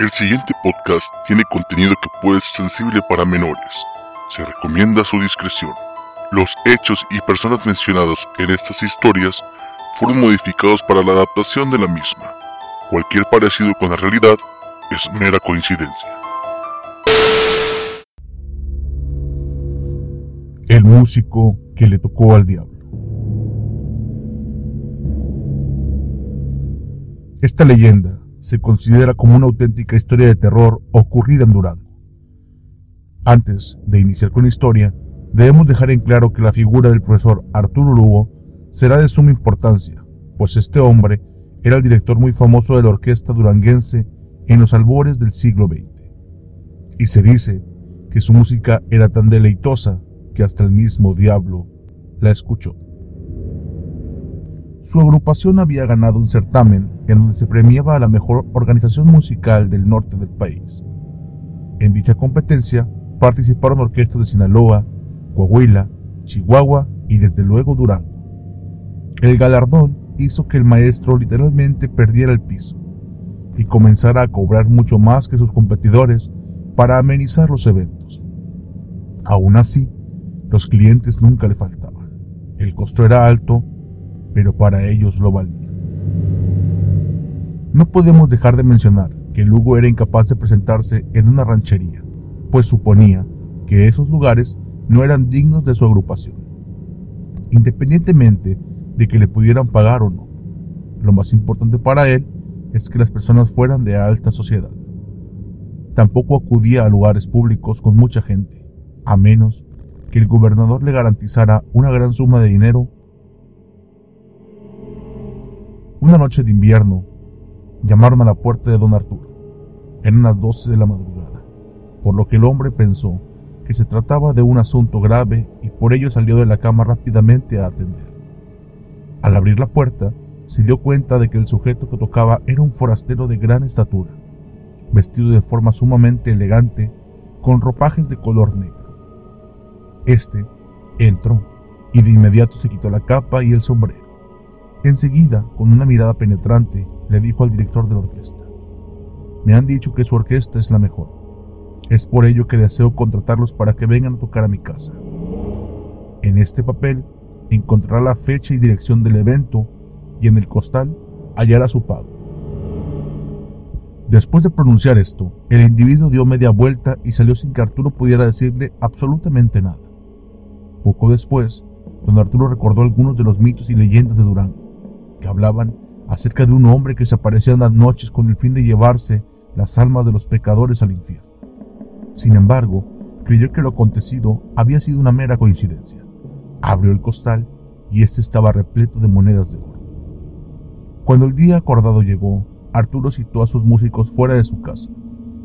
El siguiente podcast tiene contenido que puede ser sensible para menores. Se recomienda su discreción. Los hechos y personas mencionadas en estas historias fueron modificados para la adaptación de la misma. Cualquier parecido con la realidad es mera coincidencia. El músico que le tocó al diablo. Esta leyenda se considera como una auténtica historia de terror ocurrida en Durango. Antes de iniciar con la historia, debemos dejar en claro que la figura del profesor Arturo Lugo será de suma importancia, pues este hombre era el director muy famoso de la orquesta duranguense en los albores del siglo XX. Y se dice que su música era tan deleitosa que hasta el mismo diablo la escuchó. Su agrupación había ganado un certamen en donde se premiaba a la mejor organización musical del norte del país. En dicha competencia participaron orquestas de Sinaloa, Coahuila, Chihuahua y desde luego Durango. El galardón hizo que el maestro literalmente perdiera el piso y comenzara a cobrar mucho más que sus competidores para amenizar los eventos. Aún así, los clientes nunca le faltaban. El costo era alto pero para ellos lo valía. No podemos dejar de mencionar que Lugo era incapaz de presentarse en una ranchería, pues suponía que esos lugares no eran dignos de su agrupación, independientemente de que le pudieran pagar o no. Lo más importante para él es que las personas fueran de alta sociedad. Tampoco acudía a lugares públicos con mucha gente, a menos que el gobernador le garantizara una gran suma de dinero una noche de invierno, llamaron a la puerta de don Arturo. Eran las doce de la madrugada, por lo que el hombre pensó que se trataba de un asunto grave y por ello salió de la cama rápidamente a atender. Al abrir la puerta, se dio cuenta de que el sujeto que tocaba era un forastero de gran estatura, vestido de forma sumamente elegante, con ropajes de color negro. Este entró y de inmediato se quitó la capa y el sombrero. Enseguida, con una mirada penetrante, le dijo al director de la orquesta, Me han dicho que su orquesta es la mejor. Es por ello que deseo contratarlos para que vengan a tocar a mi casa. En este papel encontrará la fecha y dirección del evento y en el costal hallará su pago. Después de pronunciar esto, el individuo dio media vuelta y salió sin que Arturo pudiera decirle absolutamente nada. Poco después, don Arturo recordó algunos de los mitos y leyendas de Durango que hablaban acerca de un hombre que se aparecía en las noches con el fin de llevarse las almas de los pecadores al infierno. Sin embargo, creyó que lo acontecido había sido una mera coincidencia. Abrió el costal y éste estaba repleto de monedas de oro. Cuando el día acordado llegó, Arturo citó a sus músicos fuera de su casa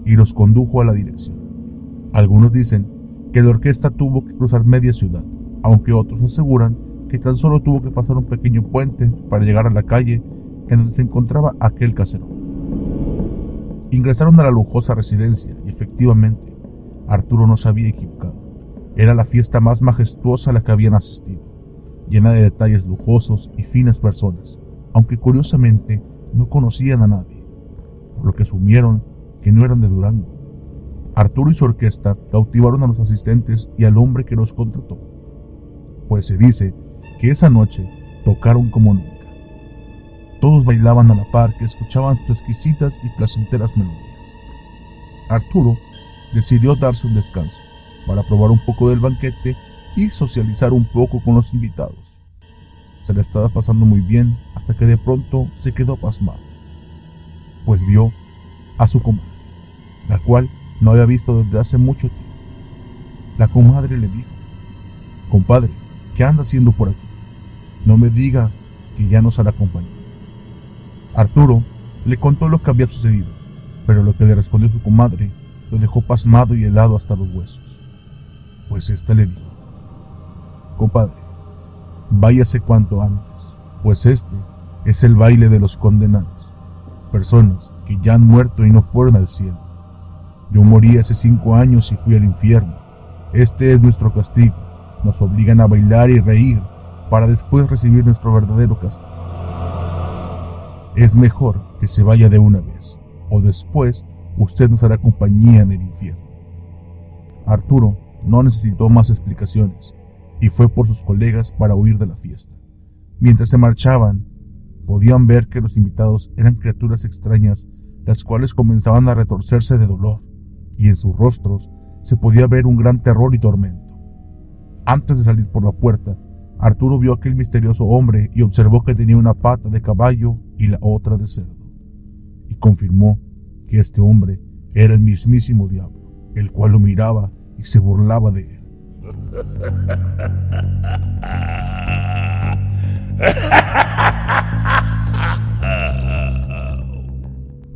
y los condujo a la dirección. Algunos dicen que la orquesta tuvo que cruzar media ciudad, aunque otros aseguran tan solo tuvo que pasar un pequeño puente para llegar a la calle en donde se encontraba aquel casero. Ingresaron a la lujosa residencia y efectivamente Arturo no se había equivocado. Era la fiesta más majestuosa a la que habían asistido, llena de detalles lujosos y finas personas, aunque curiosamente no conocían a nadie, por lo que asumieron que no eran de Durango. Arturo y su orquesta cautivaron a los asistentes y al hombre que los contrató, pues se dice que esa noche tocaron como nunca. Todos bailaban a la par que escuchaban sus exquisitas y placenteras melodías. Arturo decidió darse un descanso para probar un poco del banquete y socializar un poco con los invitados. Se le estaba pasando muy bien hasta que de pronto se quedó pasmado, pues vio a su comadre, la cual no había visto desde hace mucho tiempo. La comadre le dijo, compadre, ¿qué anda haciendo por aquí? No me diga que ya nos hará compañía. Arturo le contó lo que había sucedido, pero lo que le respondió su comadre lo dejó pasmado y helado hasta los huesos. Pues ésta le dijo, compadre, váyase cuanto antes, pues este es el baile de los condenados, personas que ya han muerto y no fueron al cielo. Yo morí hace cinco años y fui al infierno. Este es nuestro castigo. Nos obligan a bailar y reír para después recibir nuestro verdadero castigo. Es mejor que se vaya de una vez, o después usted nos hará compañía en el infierno. Arturo no necesitó más explicaciones y fue por sus colegas para huir de la fiesta. Mientras se marchaban, podían ver que los invitados eran criaturas extrañas, las cuales comenzaban a retorcerse de dolor, y en sus rostros se podía ver un gran terror y tormento. Antes de salir por la puerta, Arturo vio aquel misterioso hombre y observó que tenía una pata de caballo y la otra de cerdo, y confirmó que este hombre era el mismísimo diablo, el cual lo miraba y se burlaba de él.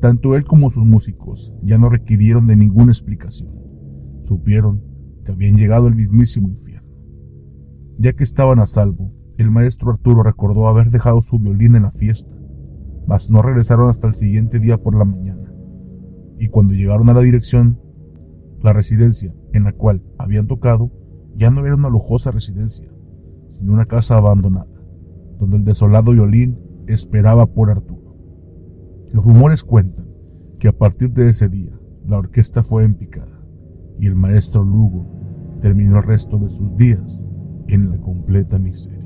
Tanto él como sus músicos ya no requirieron de ninguna explicación. Supieron que habían llegado al mismísimo infierno. Ya que estaban a salvo, el maestro Arturo recordó haber dejado su violín en la fiesta, mas no regresaron hasta el siguiente día por la mañana. Y cuando llegaron a la dirección, la residencia en la cual habían tocado ya no era una lujosa residencia, sino una casa abandonada, donde el desolado violín esperaba por Arturo. Los rumores cuentan que a partir de ese día la orquesta fue empicada y el maestro Lugo terminó el resto de sus días en la completa miseria.